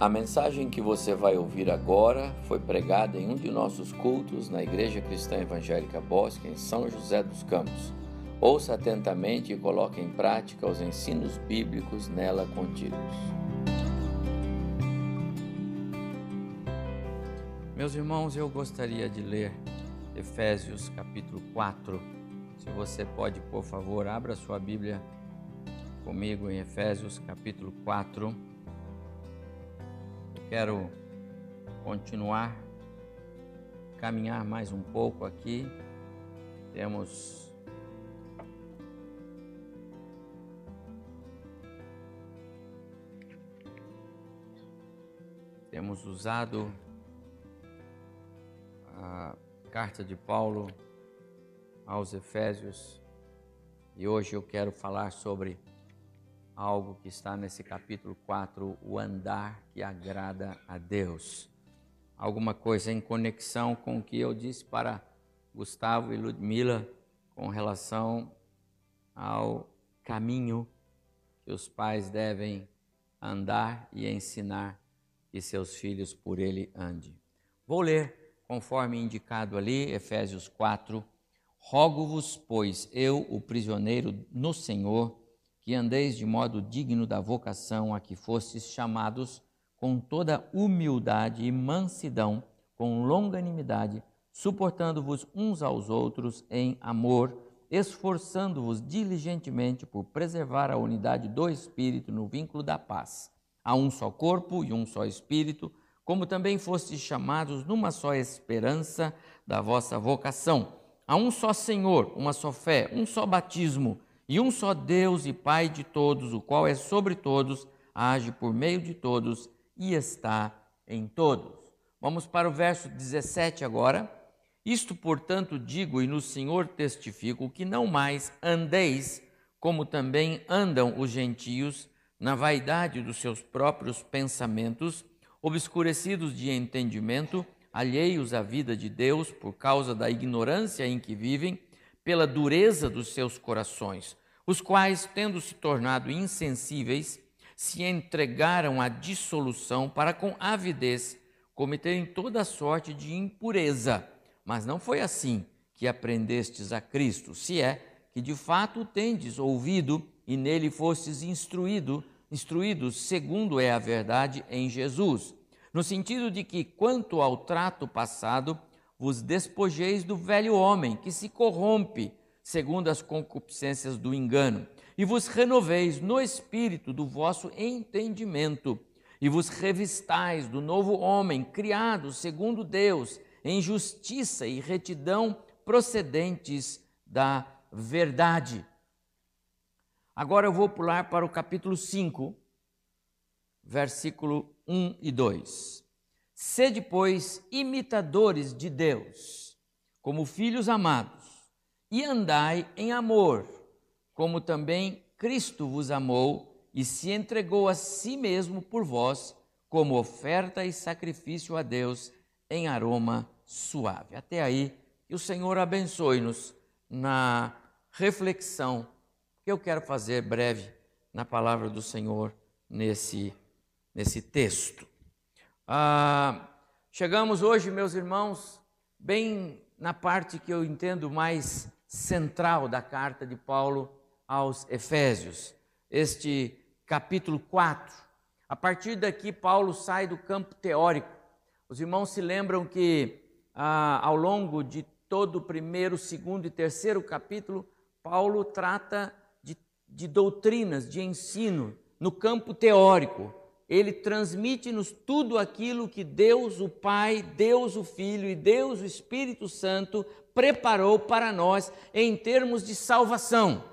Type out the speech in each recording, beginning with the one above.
A mensagem que você vai ouvir agora foi pregada em um de nossos cultos na Igreja Cristã Evangélica Bosque, em São José dos Campos. Ouça atentamente e coloque em prática os ensinos bíblicos nela contidos. Meus irmãos, eu gostaria de ler Efésios capítulo 4. Se você pode, por favor, abra sua Bíblia comigo em Efésios capítulo 4 quero continuar, caminhar mais um pouco aqui. Temos temos usado a carta de Paulo aos Efésios e hoje eu quero falar sobre algo que está nesse capítulo 4, o andar que agrada a Deus. Alguma coisa em conexão com o que eu disse para Gustavo e Ludmila com relação ao caminho que os pais devem andar e ensinar que seus filhos por ele andem. Vou ler conforme indicado ali, Efésios 4. Rogo-vos, pois, eu, o prisioneiro no Senhor, que andeis de modo digno da vocação a que fostes chamados, com toda humildade e mansidão, com longanimidade, suportando-vos uns aos outros em amor, esforçando-vos diligentemente por preservar a unidade do Espírito no vínculo da paz. Há um só corpo e um só Espírito, como também fostes chamados numa só esperança da vossa vocação. Há um só Senhor, uma só fé, um só batismo e um só Deus e Pai de todos, o qual é sobre todos, age por meio de todos e está em todos. Vamos para o verso 17 agora. Isto, portanto, digo e no Senhor testifico que não mais andeis como também andam os gentios na vaidade dos seus próprios pensamentos, obscurecidos de entendimento, alheios à vida de Deus por causa da ignorância em que vivem, pela dureza dos seus corações os quais, tendo se tornado insensíveis, se entregaram à dissolução para com avidez cometerem toda sorte de impureza. Mas não foi assim que aprendestes a Cristo, se é que de fato tendes ouvido e nele fostes instruído, instruídos segundo é a verdade em Jesus, no sentido de que quanto ao trato passado, vos despojeis do velho homem que se corrompe segundo as concupiscências do engano, e vos renoveis no espírito do vosso entendimento, e vos revistais do novo homem, criado segundo Deus, em justiça e retidão procedentes da verdade. Agora eu vou pular para o capítulo 5, versículo 1 e 2. Sede, pois, imitadores de Deus, como filhos amados e andai em amor, como também Cristo vos amou e se entregou a si mesmo por vós, como oferta e sacrifício a Deus em aroma suave. Até aí, que o Senhor abençoe-nos na reflexão que eu quero fazer breve na palavra do Senhor nesse, nesse texto. Ah, chegamos hoje, meus irmãos, bem na parte que eu entendo mais central da carta de Paulo aos Efésios, este capítulo 4. A partir daqui, Paulo sai do campo teórico. Os irmãos se lembram que ah, ao longo de todo o primeiro, segundo e terceiro capítulo, Paulo trata de, de doutrinas, de ensino no campo teórico. Ele transmite-nos tudo aquilo que Deus, o Pai, Deus, o Filho e Deus, o Espírito Santo preparou para nós em termos de salvação.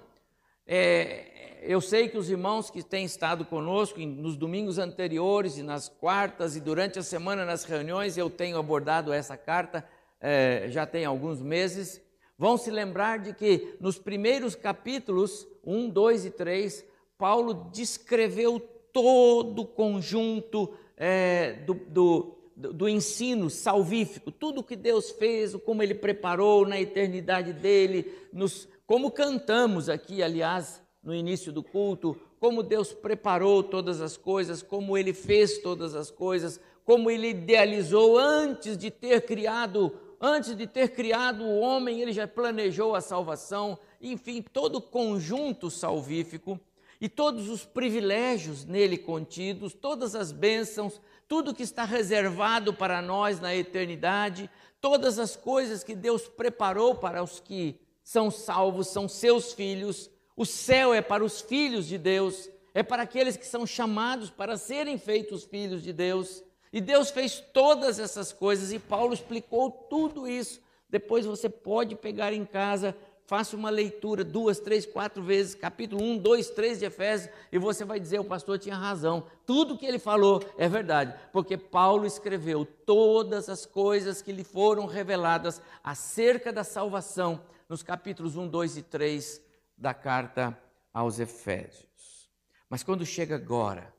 É, eu sei que os irmãos que têm estado conosco nos domingos anteriores e nas quartas e durante a semana nas reuniões, eu tenho abordado essa carta é, já tem alguns meses, vão se lembrar de que nos primeiros capítulos 1, 2 e 3, Paulo descreveu todo o conjunto é, do, do do ensino salvífico, tudo que Deus fez, como Ele preparou na eternidade dele, nos, como cantamos aqui, aliás, no início do culto, como Deus preparou todas as coisas, como Ele fez todas as coisas, como Ele idealizou antes de ter criado, antes de ter criado o homem, Ele já planejou a salvação, enfim, todo o conjunto salvífico e todos os privilégios nele contidos, todas as bênçãos, tudo que está reservado para nós na eternidade, todas as coisas que Deus preparou para os que são salvos, são seus filhos. O céu é para os filhos de Deus, é para aqueles que são chamados para serem feitos filhos de Deus. E Deus fez todas essas coisas e Paulo explicou tudo isso. Depois você pode pegar em casa faça uma leitura duas, três, quatro vezes, capítulo 1, 2, 3 de Efésios, e você vai dizer: o pastor tinha razão. Tudo que ele falou é verdade, porque Paulo escreveu todas as coisas que lhe foram reveladas acerca da salvação nos capítulos 1, 2 e 3 da carta aos Efésios. Mas quando chega agora,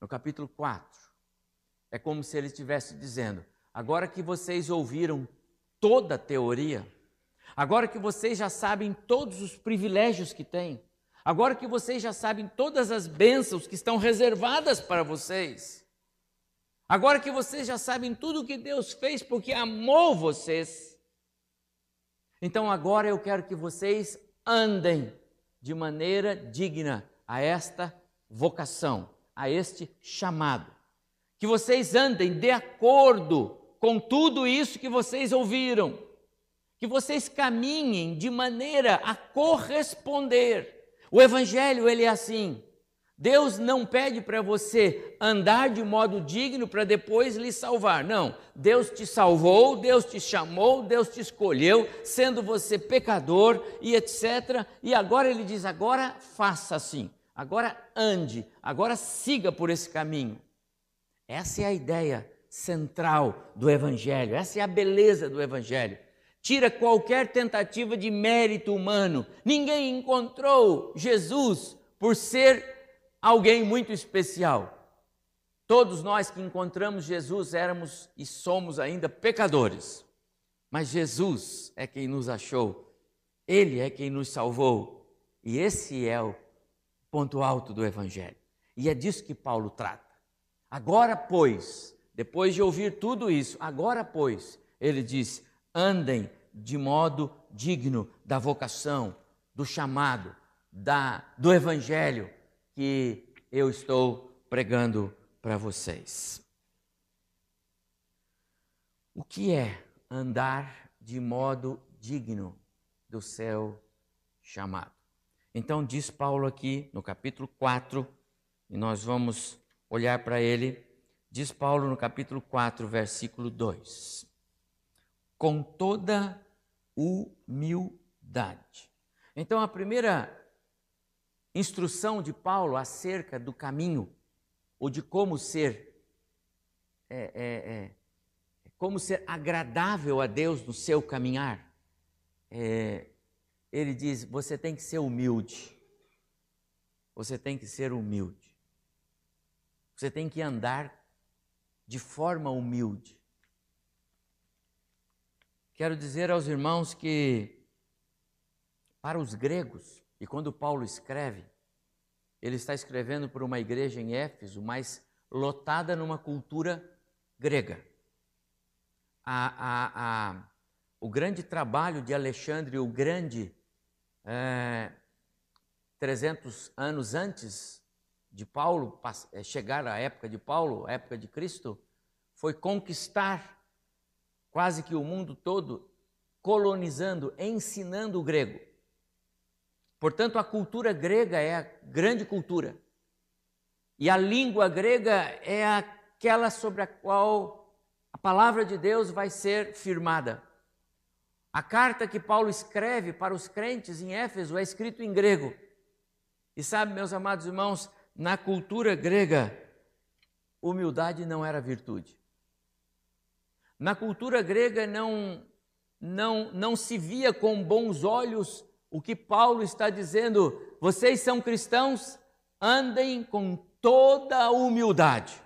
no capítulo 4, é como se ele estivesse dizendo: agora que vocês ouviram toda a teoria, Agora que vocês já sabem todos os privilégios que têm, agora que vocês já sabem todas as bênçãos que estão reservadas para vocês, agora que vocês já sabem tudo o que Deus fez porque amou vocês, então agora eu quero que vocês andem de maneira digna a esta vocação, a este chamado. Que vocês andem de acordo com tudo isso que vocês ouviram que vocês caminhem de maneira a corresponder. O evangelho ele é assim. Deus não pede para você andar de modo digno para depois lhe salvar. Não. Deus te salvou, Deus te chamou, Deus te escolheu, sendo você pecador e etc. E agora ele diz: agora faça assim, agora ande, agora siga por esse caminho. Essa é a ideia central do Evangelho, essa é a beleza do Evangelho tira qualquer tentativa de mérito humano. Ninguém encontrou Jesus por ser alguém muito especial. Todos nós que encontramos Jesus éramos e somos ainda pecadores. Mas Jesus é quem nos achou, Ele é quem nos salvou. E esse é o ponto alto do Evangelho. E é disso que Paulo trata. Agora, pois, depois de ouvir tudo isso, agora, pois, ele diz: andem de modo digno da vocação, do chamado, da, do evangelho que eu estou pregando para vocês. O que é andar de modo digno do seu chamado? Então, diz Paulo aqui no capítulo 4, e nós vamos olhar para ele. Diz Paulo no capítulo 4, versículo 2: Com toda humildade. Então, a primeira instrução de Paulo acerca do caminho, ou de como ser, é, é, é, como ser agradável a Deus no seu caminhar, é, ele diz: você tem que ser humilde. Você tem que ser humilde. Você tem que andar de forma humilde. Quero dizer aos irmãos que, para os gregos, e quando Paulo escreve, ele está escrevendo para uma igreja em Éfeso, mas lotada numa cultura grega. A, a, a, o grande trabalho de Alexandre o Grande, é, 300 anos antes de Paulo é, chegar à época de Paulo, à época de Cristo, foi conquistar quase que o mundo todo colonizando, ensinando o grego. Portanto, a cultura grega é a grande cultura. E a língua grega é aquela sobre a qual a palavra de Deus vai ser firmada. A carta que Paulo escreve para os crentes em Éfeso é escrito em grego. E sabe, meus amados irmãos, na cultura grega, humildade não era virtude. Na cultura grega não, não, não se via com bons olhos o que Paulo está dizendo. Vocês são cristãos, andem com toda a humildade.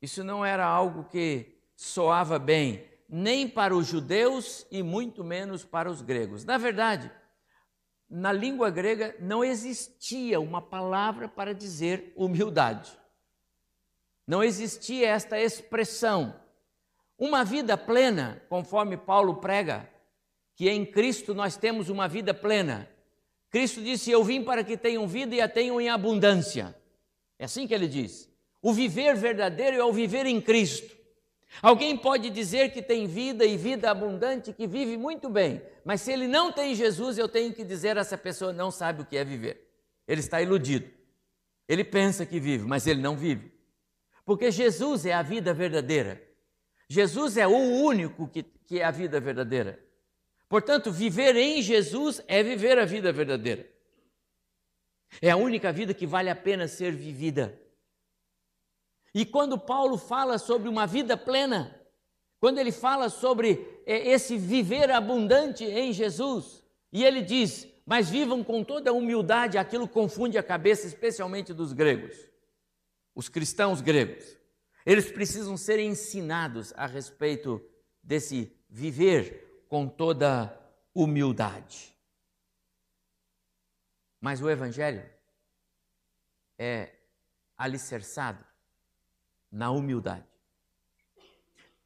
Isso não era algo que soava bem, nem para os judeus e muito menos para os gregos. Na verdade, na língua grega não existia uma palavra para dizer humildade. Não existia esta expressão. Uma vida plena, conforme Paulo prega, que em Cristo nós temos uma vida plena. Cristo disse: Eu vim para que tenham vida e a tenham em abundância. É assim que ele diz. O viver verdadeiro é o viver em Cristo. Alguém pode dizer que tem vida e vida abundante, que vive muito bem, mas se ele não tem Jesus, eu tenho que dizer essa pessoa não sabe o que é viver. Ele está iludido. Ele pensa que vive, mas ele não vive. Porque Jesus é a vida verdadeira. Jesus é o único que, que é a vida verdadeira. Portanto, viver em Jesus é viver a vida verdadeira. É a única vida que vale a pena ser vivida. E quando Paulo fala sobre uma vida plena, quando ele fala sobre é, esse viver abundante em Jesus, e ele diz: Mas vivam com toda humildade, aquilo confunde a cabeça, especialmente dos gregos, os cristãos gregos. Eles precisam ser ensinados a respeito desse viver com toda humildade. Mas o Evangelho é alicerçado na humildade.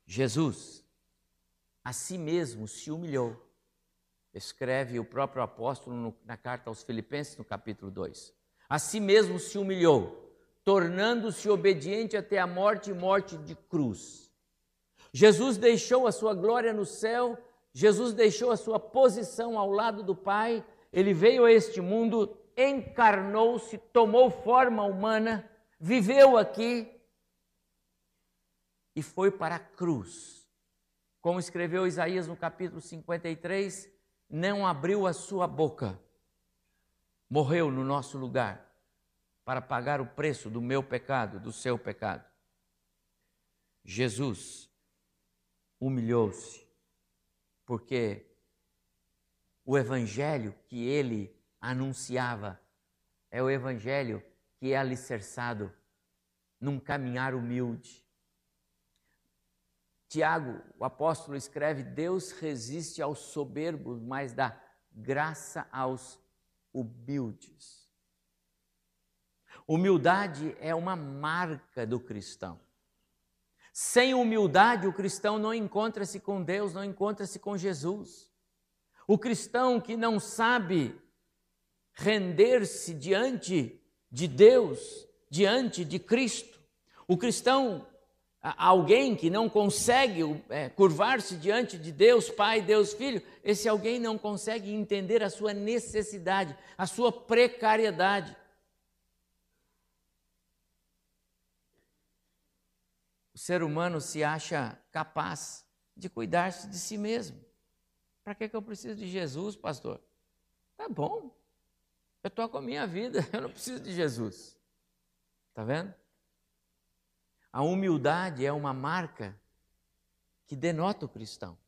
Jesus a si mesmo se humilhou. Escreve o próprio apóstolo no, na carta aos Filipenses, no capítulo 2. A si mesmo se humilhou, tornando-se obediente até a morte e morte de cruz. Jesus deixou a sua glória no céu Jesus deixou a sua posição ao lado do Pai, ele veio a este mundo, encarnou-se, tomou forma humana, viveu aqui e foi para a cruz. Como escreveu Isaías no capítulo 53, não abriu a sua boca, morreu no nosso lugar para pagar o preço do meu pecado, do seu pecado. Jesus humilhou-se porque o evangelho que ele anunciava é o evangelho que é alicerçado num caminhar humilde. Tiago, o apóstolo, escreve: Deus resiste aos soberbos, mas dá graça aos humildes. Humildade é uma marca do cristão. Sem humildade, o cristão não encontra-se com Deus, não encontra-se com Jesus. O cristão que não sabe render-se diante de Deus, diante de Cristo, o cristão, alguém que não consegue é, curvar-se diante de Deus, Pai, Deus Filho, esse alguém não consegue entender a sua necessidade, a sua precariedade. O ser humano se acha capaz de cuidar-se de si mesmo. Para que, que eu preciso de Jesus, pastor? Tá bom, eu estou com a minha vida, eu não preciso de Jesus. Está vendo? A humildade é uma marca que denota o cristão.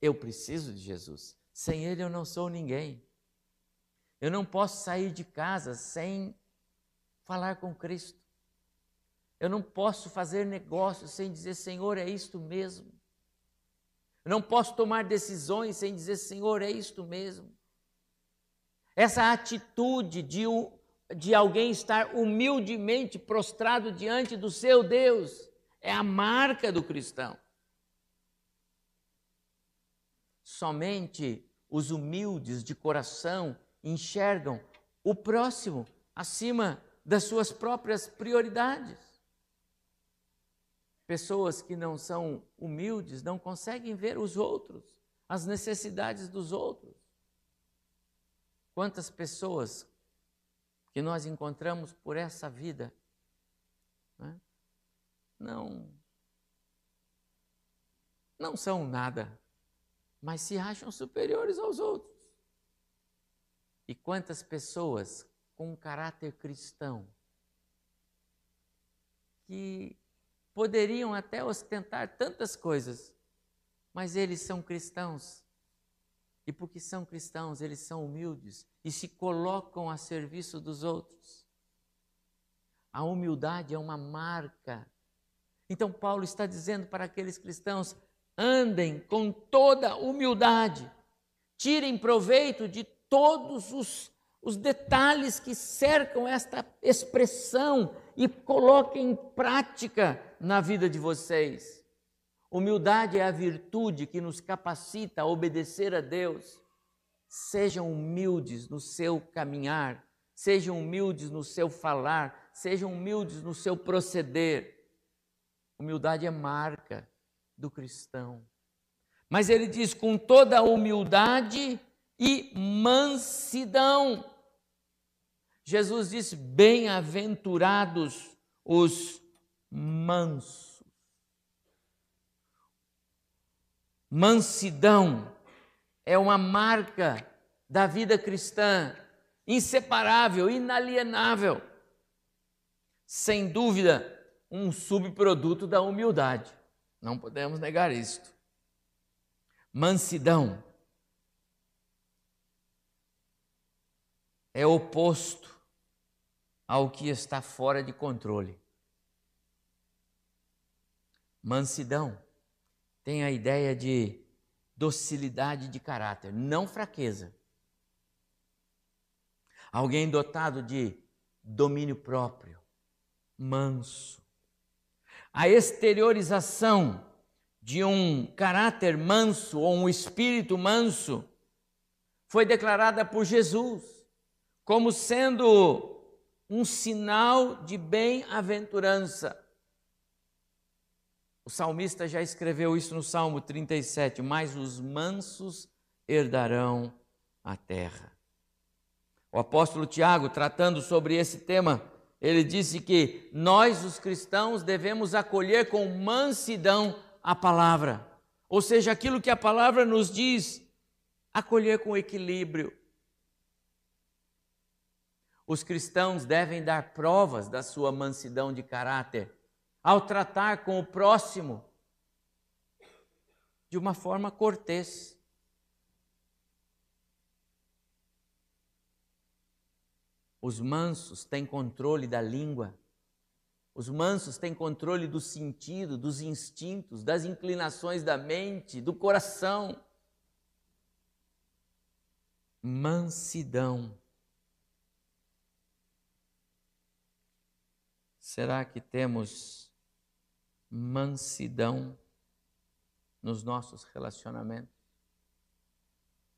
Eu preciso de Jesus. Sem Ele eu não sou ninguém. Eu não posso sair de casa sem falar com Cristo. Eu não posso fazer negócio sem dizer, Senhor, é isto mesmo. Eu não posso tomar decisões sem dizer, Senhor, é isto mesmo. Essa atitude de, de alguém estar humildemente prostrado diante do seu Deus é a marca do cristão. Somente os humildes de coração enxergam o próximo acima das suas próprias prioridades. Pessoas que não são humildes não conseguem ver os outros, as necessidades dos outros. Quantas pessoas que nós encontramos por essa vida né, não não são nada, mas se acham superiores aos outros. E quantas pessoas com caráter cristão que poderiam até ostentar tantas coisas, mas eles são cristãos. E porque são cristãos, eles são humildes e se colocam a serviço dos outros. A humildade é uma marca. Então, Paulo está dizendo para aqueles cristãos: andem com toda humildade, tirem proveito de todos os, os detalhes que cercam esta expressão e coloquem em prática na vida de vocês. Humildade é a virtude que nos capacita a obedecer a Deus. Sejam humildes no seu caminhar, sejam humildes no seu falar, sejam humildes no seu proceder. Humildade é marca do cristão. Mas ele diz com toda a humildade e mansidão. Jesus disse: Bem-aventurados os mansos. Mansidão é uma marca da vida cristã, inseparável, inalienável. Sem dúvida, um subproduto da humildade. Não podemos negar isto. Mansidão é oposto ao que está fora de controle. Mansidão tem a ideia de docilidade de caráter, não fraqueza. Alguém dotado de domínio próprio, manso. A exteriorização de um caráter manso ou um espírito manso foi declarada por Jesus como sendo um sinal de bem-aventurança. O salmista já escreveu isso no Salmo 37, mas os mansos herdarão a terra. O apóstolo Tiago, tratando sobre esse tema, ele disse que nós, os cristãos, devemos acolher com mansidão a palavra, ou seja, aquilo que a palavra nos diz, acolher com equilíbrio. Os cristãos devem dar provas da sua mansidão de caráter ao tratar com o próximo de uma forma cortês. Os mansos têm controle da língua. Os mansos têm controle do sentido, dos instintos, das inclinações da mente, do coração. Mansidão. Será que temos mansidão nos nossos relacionamentos?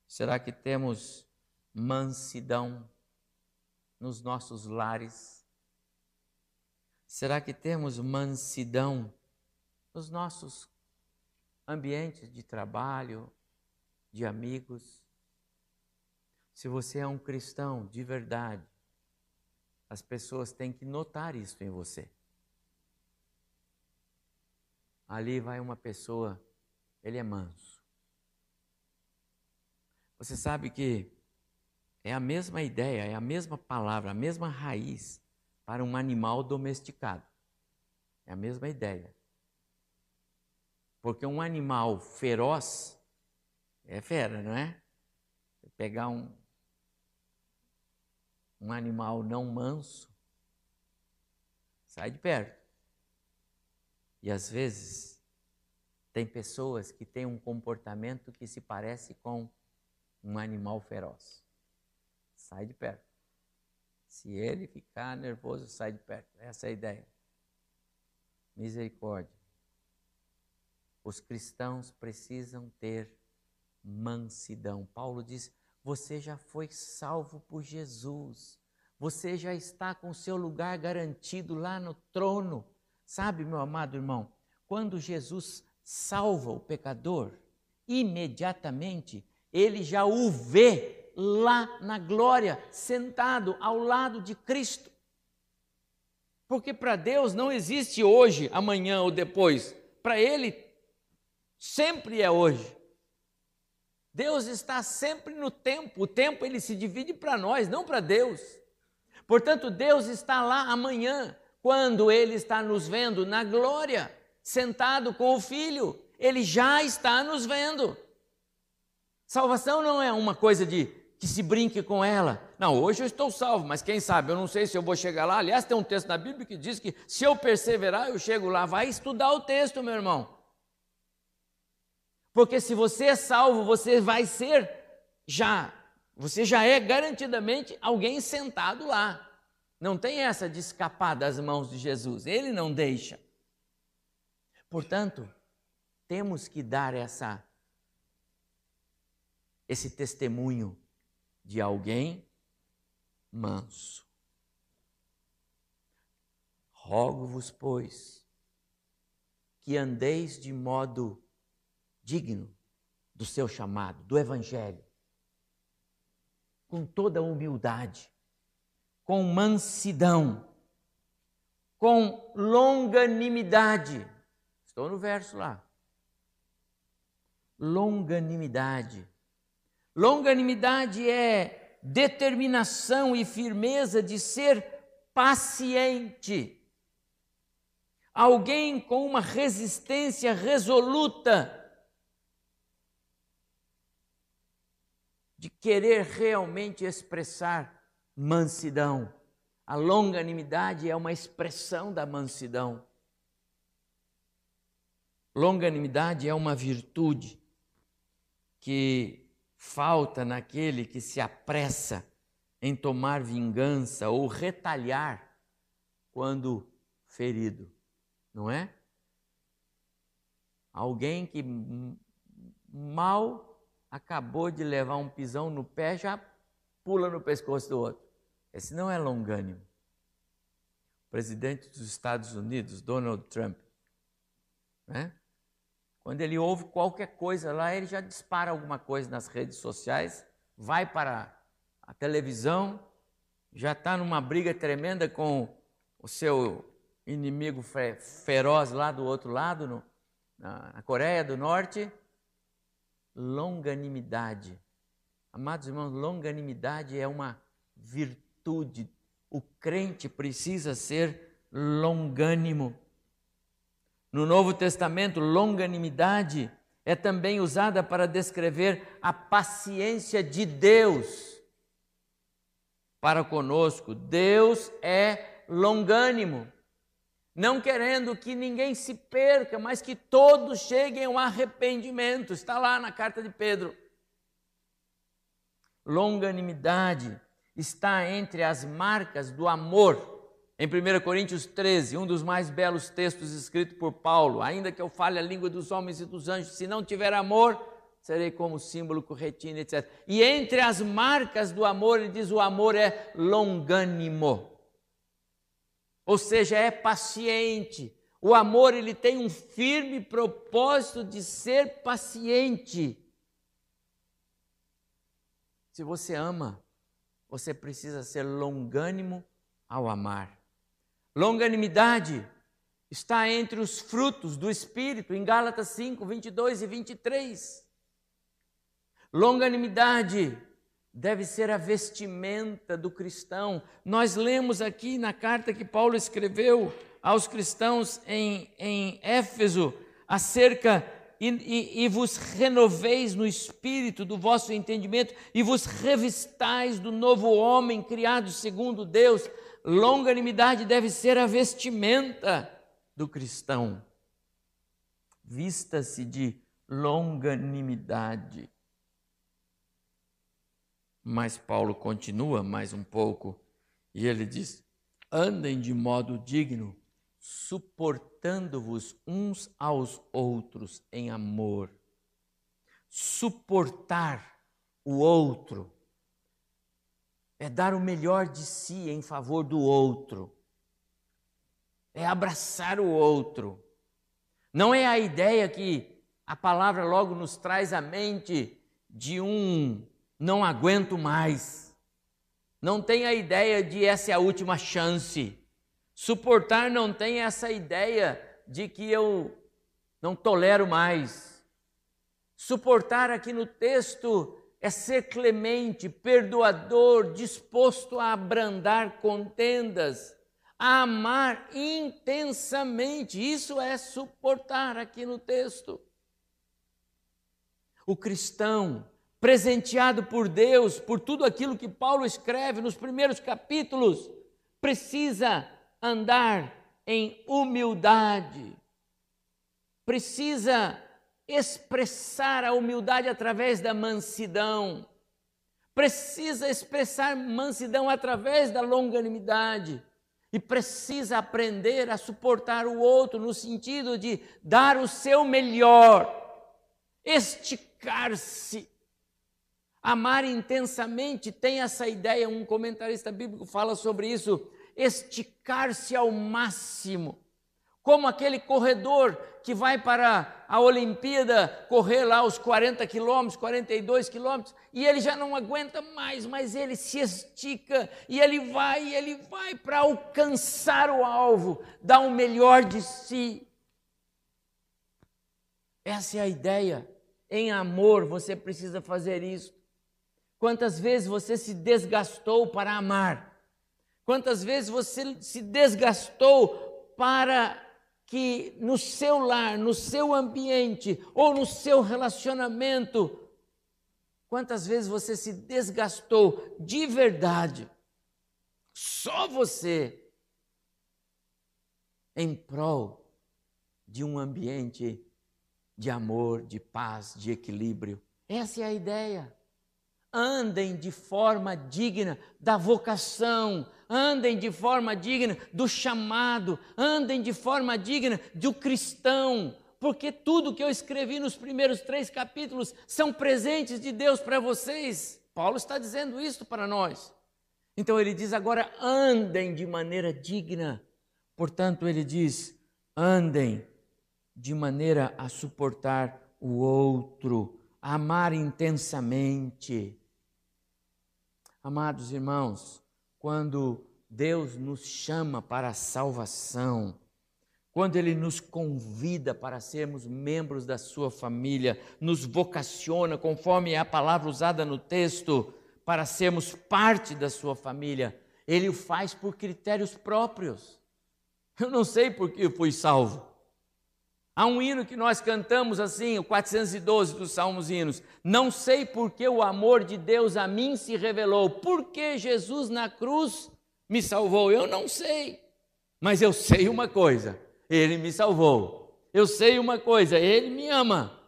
Será que temos mansidão nos nossos lares? Será que temos mansidão nos nossos ambientes de trabalho, de amigos? Se você é um cristão de verdade, as pessoas têm que notar isso em você. Ali vai uma pessoa, ele é manso. Você sabe que é a mesma ideia, é a mesma palavra, a mesma raiz para um animal domesticado. É a mesma ideia. Porque um animal feroz é fera, não é? Pegar um, um animal não manso, sai de perto. E às vezes tem pessoas que têm um comportamento que se parece com um animal feroz. Sai de perto. Se ele ficar nervoso, sai de perto. Essa é a ideia. Misericórdia. Os cristãos precisam ter mansidão. Paulo diz: você já foi salvo por Jesus. Você já está com seu lugar garantido lá no trono. Sabe, meu amado irmão, quando Jesus salva o pecador, imediatamente ele já o vê lá na glória, sentado ao lado de Cristo. Porque para Deus não existe hoje, amanhã ou depois. Para Ele, sempre é hoje. Deus está sempre no tempo. O tempo ele se divide para nós, não para Deus. Portanto, Deus está lá amanhã, quando ele está nos vendo na glória, sentado com o filho. Ele já está nos vendo. Salvação não é uma coisa de que se brinque com ela. Não, hoje eu estou salvo, mas quem sabe, eu não sei se eu vou chegar lá. Aliás, tem um texto na Bíblia que diz que se eu perseverar, eu chego lá. Vai estudar o texto, meu irmão. Porque se você é salvo, você vai ser já você já é garantidamente alguém sentado lá. Não tem essa de escapar das mãos de Jesus, ele não deixa. Portanto, temos que dar essa esse testemunho de alguém manso. Rogo-vos, pois, que andeis de modo digno do seu chamado, do Evangelho, com toda humildade, com mansidão, com longanimidade. Estou no verso lá. Longanimidade. Longanimidade é determinação e firmeza de ser paciente alguém com uma resistência resoluta de querer realmente expressar mansidão. A longanimidade é uma expressão da mansidão. Longanimidade é uma virtude que falta naquele que se apressa em tomar vingança ou retalhar quando ferido não é? Alguém que mal acabou de levar um pisão no pé já pula no pescoço do outro. Esse não é longânimo. O presidente dos Estados Unidos, Donald Trump, né? quando ele ouve qualquer coisa lá, ele já dispara alguma coisa nas redes sociais, vai para a televisão, já está numa briga tremenda com o seu inimigo feroz lá do outro lado, no, na Coreia do Norte, longanimidade. Amados irmãos, longanimidade é uma virtude. O crente precisa ser longânimo. No Novo Testamento, longanimidade é também usada para descrever a paciência de Deus para conosco. Deus é longânimo não querendo que ninguém se perca, mas que todos cheguem ao arrependimento. Está lá na carta de Pedro. Longanimidade está entre as marcas do amor. Em 1 Coríntios 13, um dos mais belos textos escritos por Paulo, ainda que eu fale a língua dos homens e dos anjos, se não tiver amor, serei como símbolo, corretina, etc. E entre as marcas do amor, ele diz: o amor é longânimo ou seja, é paciente. O amor ele tem um firme propósito de ser paciente. Se você ama, você precisa ser longânimo ao amar. Longanimidade está entre os frutos do Espírito, em Gálatas 5, 22 e 23. Longanimidade deve ser a vestimenta do cristão. Nós lemos aqui na carta que Paulo escreveu aos cristãos em, em Éfeso acerca e, e, e, vos renoveis no espírito do vosso entendimento e vos revistais do novo homem criado segundo Deus. Longanimidade deve ser a vestimenta do cristão. Vista-se de longanimidade. Mas Paulo continua mais um pouco e ele diz: andem de modo digno, suportando-vos uns aos outros em amor. Suportar o outro é dar o melhor de si em favor do outro, é abraçar o outro. Não é a ideia que a palavra logo nos traz à mente de um não aguento mais. Não tem a ideia de essa é a última chance. Suportar não tem essa ideia de que eu não tolero mais. Suportar aqui no texto é ser clemente, perdoador, disposto a abrandar contendas, a amar intensamente. Isso é suportar aqui no texto. O cristão presenteado por Deus, por tudo aquilo que Paulo escreve nos primeiros capítulos, precisa andar em humildade, precisa expressar a humildade através da mansidão, precisa expressar mansidão através da longanimidade. E precisa aprender a suportar o outro no sentido de dar o seu melhor, esticar-se. Amar intensamente tem essa ideia, um comentarista bíblico fala sobre isso, esticar-se ao máximo como aquele corredor que vai para a Olimpíada correr lá os 40 quilômetros, 42 quilômetros, e ele já não aguenta mais, mas ele se estica e ele vai, ele vai para alcançar o alvo, dar o melhor de si. Essa é a ideia. Em amor você precisa fazer isso. Quantas vezes você se desgastou para amar? Quantas vezes você se desgastou para que no seu lar, no seu ambiente ou no seu relacionamento, quantas vezes você se desgastou de verdade, só você, em prol de um ambiente de amor, de paz, de equilíbrio. Essa é a ideia. Andem de forma digna da vocação, andem de forma digna do chamado, andem de forma digna do cristão, porque tudo que eu escrevi nos primeiros três capítulos são presentes de Deus para vocês. Paulo está dizendo isso para nós. Então ele diz agora: andem de maneira digna. Portanto, ele diz: andem de maneira a suportar o outro, a amar intensamente. Amados irmãos, quando Deus nos chama para a salvação, quando Ele nos convida para sermos membros da Sua família, nos vocaciona, conforme é a palavra usada no texto, para sermos parte da Sua família, Ele o faz por critérios próprios. Eu não sei por que eu fui salvo. Há um hino que nós cantamos assim, o 412 dos Salmos Hinos. Não sei por que o amor de Deus a mim se revelou, por que Jesus na cruz me salvou. Eu não sei, mas eu sei uma coisa: Ele me salvou. Eu sei uma coisa: Ele me ama.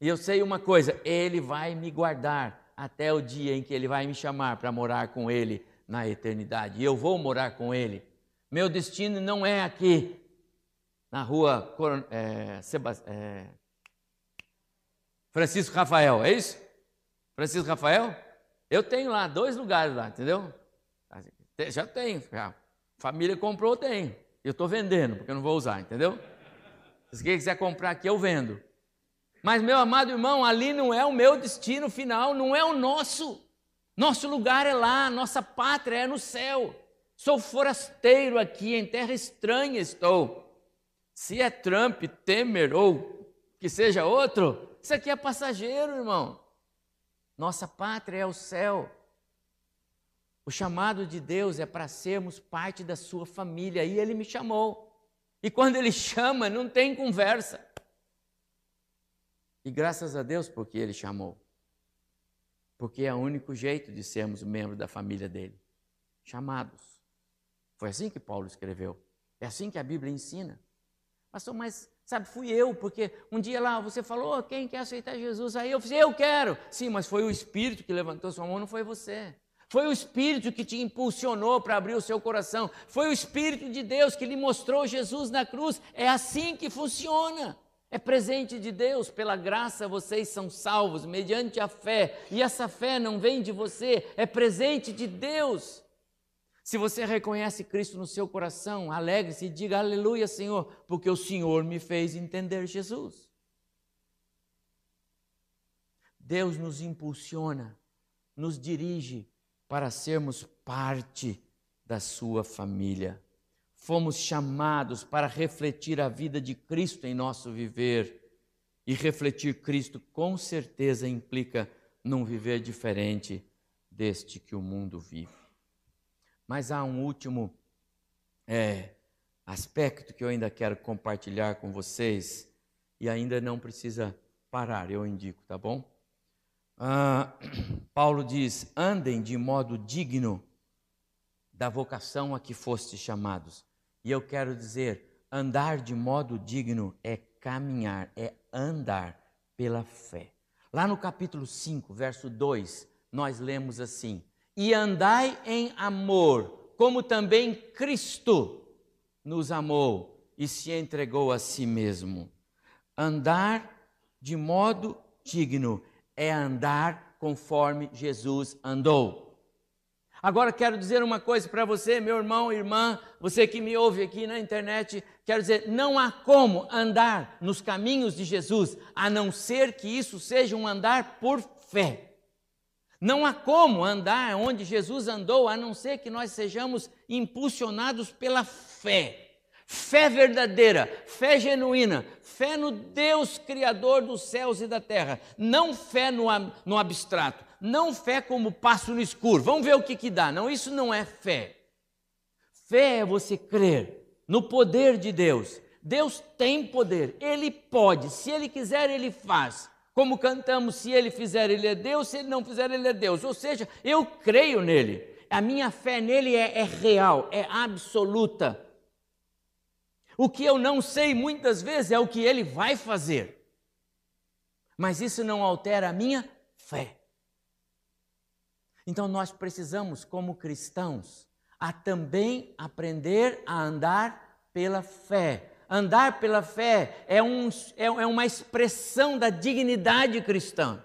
E eu sei uma coisa: Ele vai me guardar até o dia em que Ele vai me chamar para morar com Ele na eternidade. E eu vou morar com Ele. Meu destino não é aqui, na rua é, é, Francisco Rafael, é isso? Francisco Rafael? Eu tenho lá dois lugares lá, entendeu? Já tenho, já. família comprou, tem. Eu estou vendendo, porque eu não vou usar, entendeu? Se quem quiser comprar aqui, eu vendo. Mas, meu amado irmão, ali não é o meu destino final, não é o nosso. Nosso lugar é lá, nossa pátria é no céu. Sou forasteiro aqui, em terra estranha estou. Se é Trump, Temer ou que seja outro, isso aqui é passageiro, irmão. Nossa pátria é o céu. O chamado de Deus é para sermos parte da sua família, e ele me chamou. E quando ele chama, não tem conversa. E graças a Deus porque ele chamou. Porque é o único jeito de sermos membro da família dele. Chamados. Foi assim que Paulo escreveu. É assim que a Bíblia ensina. Pastor, mas sabe, fui eu, porque um dia lá você falou, quem quer aceitar Jesus? Aí eu disse, eu quero. Sim, mas foi o Espírito que levantou sua mão, não foi você. Foi o Espírito que te impulsionou para abrir o seu coração. Foi o Espírito de Deus que lhe mostrou Jesus na cruz. É assim que funciona. É presente de Deus, pela graça vocês são salvos, mediante a fé. E essa fé não vem de você, é presente de Deus. Se você reconhece Cristo no seu coração, alegre-se e diga aleluia, Senhor, porque o Senhor me fez entender Jesus. Deus nos impulsiona, nos dirige para sermos parte da sua família. Fomos chamados para refletir a vida de Cristo em nosso viver. E refletir Cristo com certeza implica num viver diferente deste que o mundo vive. Mas há um último é, aspecto que eu ainda quero compartilhar com vocês e ainda não precisa parar, eu indico, tá bom? Ah, Paulo diz: andem de modo digno da vocação a que fostes chamados. E eu quero dizer: andar de modo digno é caminhar, é andar pela fé. Lá no capítulo 5, verso 2, nós lemos assim: E andai em amor, como também Cristo nos amou e se entregou a si mesmo. Andar de modo digno é andar conforme Jesus andou. Agora quero dizer uma coisa para você, meu irmão, irmã, você que me ouve aqui na internet, quero dizer, não há como andar nos caminhos de Jesus a não ser que isso seja um andar por fé. Não há como andar onde Jesus andou a não ser que nós sejamos impulsionados pela fé. Fé verdadeira, fé genuína, fé no Deus Criador dos céus e da terra, não fé no, no abstrato não fé como passo no escuro. Vamos ver o que, que dá. Não, isso não é fé. Fé é você crer no poder de Deus. Deus tem poder, Ele pode, se Ele quiser, Ele faz. Como cantamos, se Ele fizer, Ele é Deus, se Ele não fizer, Ele é Deus. Ou seja, eu creio nele, a minha fé nele é, é real, é absoluta. O que eu não sei muitas vezes é o que Ele vai fazer, mas isso não altera a minha fé. Então nós precisamos, como cristãos, a também aprender a andar pela fé. Andar pela fé é, um, é, é uma expressão da dignidade cristã.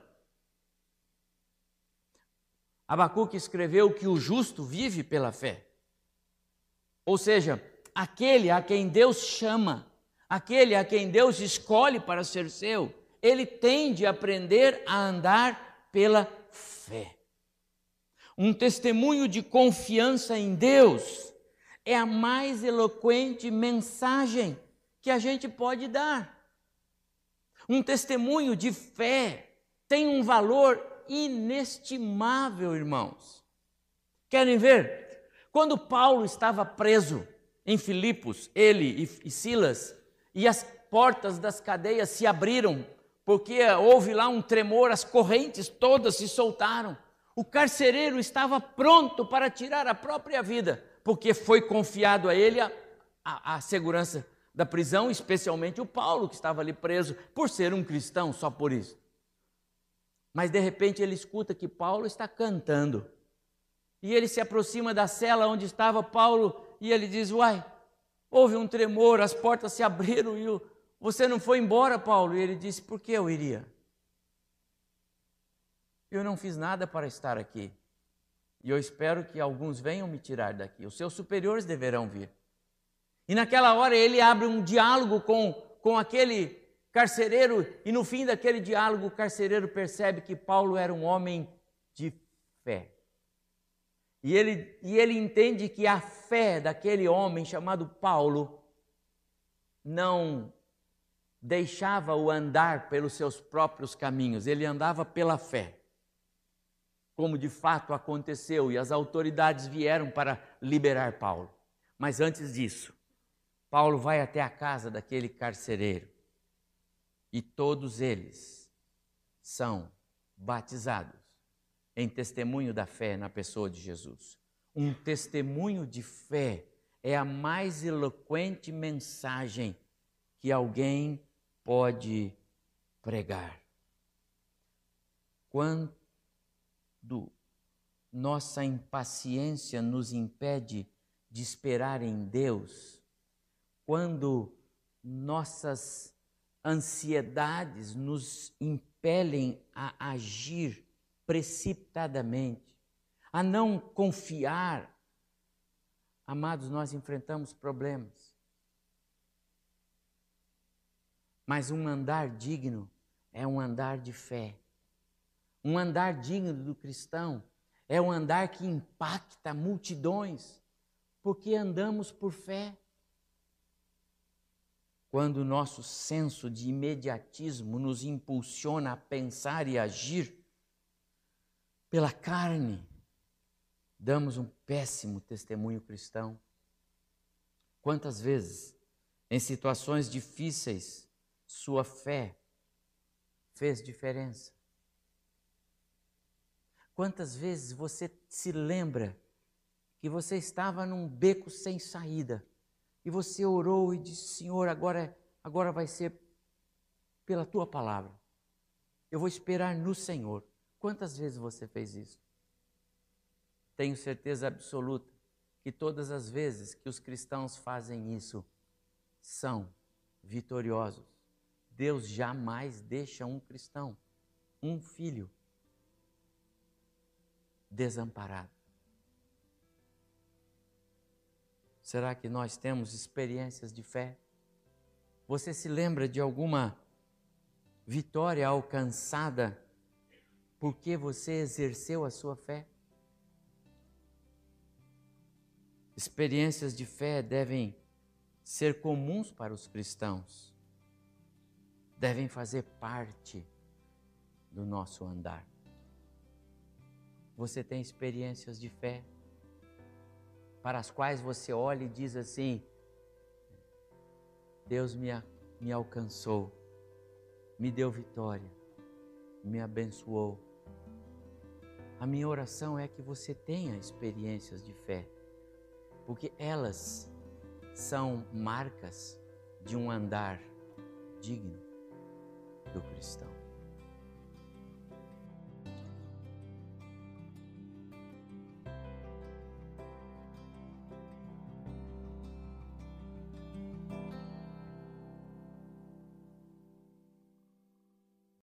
Abacuque escreveu que o justo vive pela fé. Ou seja, aquele a quem Deus chama, aquele a quem Deus escolhe para ser seu, ele tem de aprender a andar pela fé um testemunho de confiança em Deus, é a mais eloquente mensagem que a gente pode dar. Um testemunho de fé tem um valor inestimável, irmãos. Querem ver? Quando Paulo estava preso em Filipos, ele e Silas, e as portas das cadeias se abriram, porque houve lá um tremor, as correntes todas se soltaram o carcereiro estava pronto para tirar a própria vida, porque foi confiado a ele a, a, a segurança da prisão, especialmente o Paulo, que estava ali preso, por ser um cristão, só por isso. Mas de repente ele escuta que Paulo está cantando. E ele se aproxima da cela onde estava Paulo e ele diz: Uai, houve um tremor, as portas se abriram e você não foi embora, Paulo? E ele disse: Por que eu iria? Eu não fiz nada para estar aqui. E eu espero que alguns venham me tirar daqui. Os seus superiores deverão vir. E naquela hora ele abre um diálogo com, com aquele carcereiro, e no fim daquele diálogo o carcereiro percebe que Paulo era um homem de fé. E ele, e ele entende que a fé daquele homem chamado Paulo não deixava-o andar pelos seus próprios caminhos, ele andava pela fé como de fato aconteceu, e as autoridades vieram para liberar Paulo. Mas antes disso, Paulo vai até a casa daquele carcereiro e todos eles são batizados em testemunho da fé na pessoa de Jesus. Um testemunho de fé é a mais eloquente mensagem que alguém pode pregar. Quanto do nossa impaciência nos impede de esperar em Deus, quando nossas ansiedades nos impelem a agir precipitadamente, a não confiar, amados, nós enfrentamos problemas. Mas um andar digno é um andar de fé. Um andar digno do cristão é um andar que impacta multidões, porque andamos por fé. Quando o nosso senso de imediatismo nos impulsiona a pensar e agir pela carne, damos um péssimo testemunho cristão. Quantas vezes, em situações difíceis, sua fé fez diferença? Quantas vezes você se lembra que você estava num beco sem saída e você orou e disse: Senhor, agora, agora vai ser pela tua palavra. Eu vou esperar no Senhor. Quantas vezes você fez isso? tenho certeza absoluta que todas as vezes que os cristãos fazem isso, são vitoriosos. Deus jamais deixa um cristão, um filho, desamparado. Será que nós temos experiências de fé? Você se lembra de alguma vitória alcançada porque você exerceu a sua fé? Experiências de fé devem ser comuns para os cristãos, devem fazer parte do nosso andar. Você tem experiências de fé para as quais você olha e diz assim: Deus me, me alcançou, me deu vitória, me abençoou. A minha oração é que você tenha experiências de fé, porque elas são marcas de um andar digno do cristão.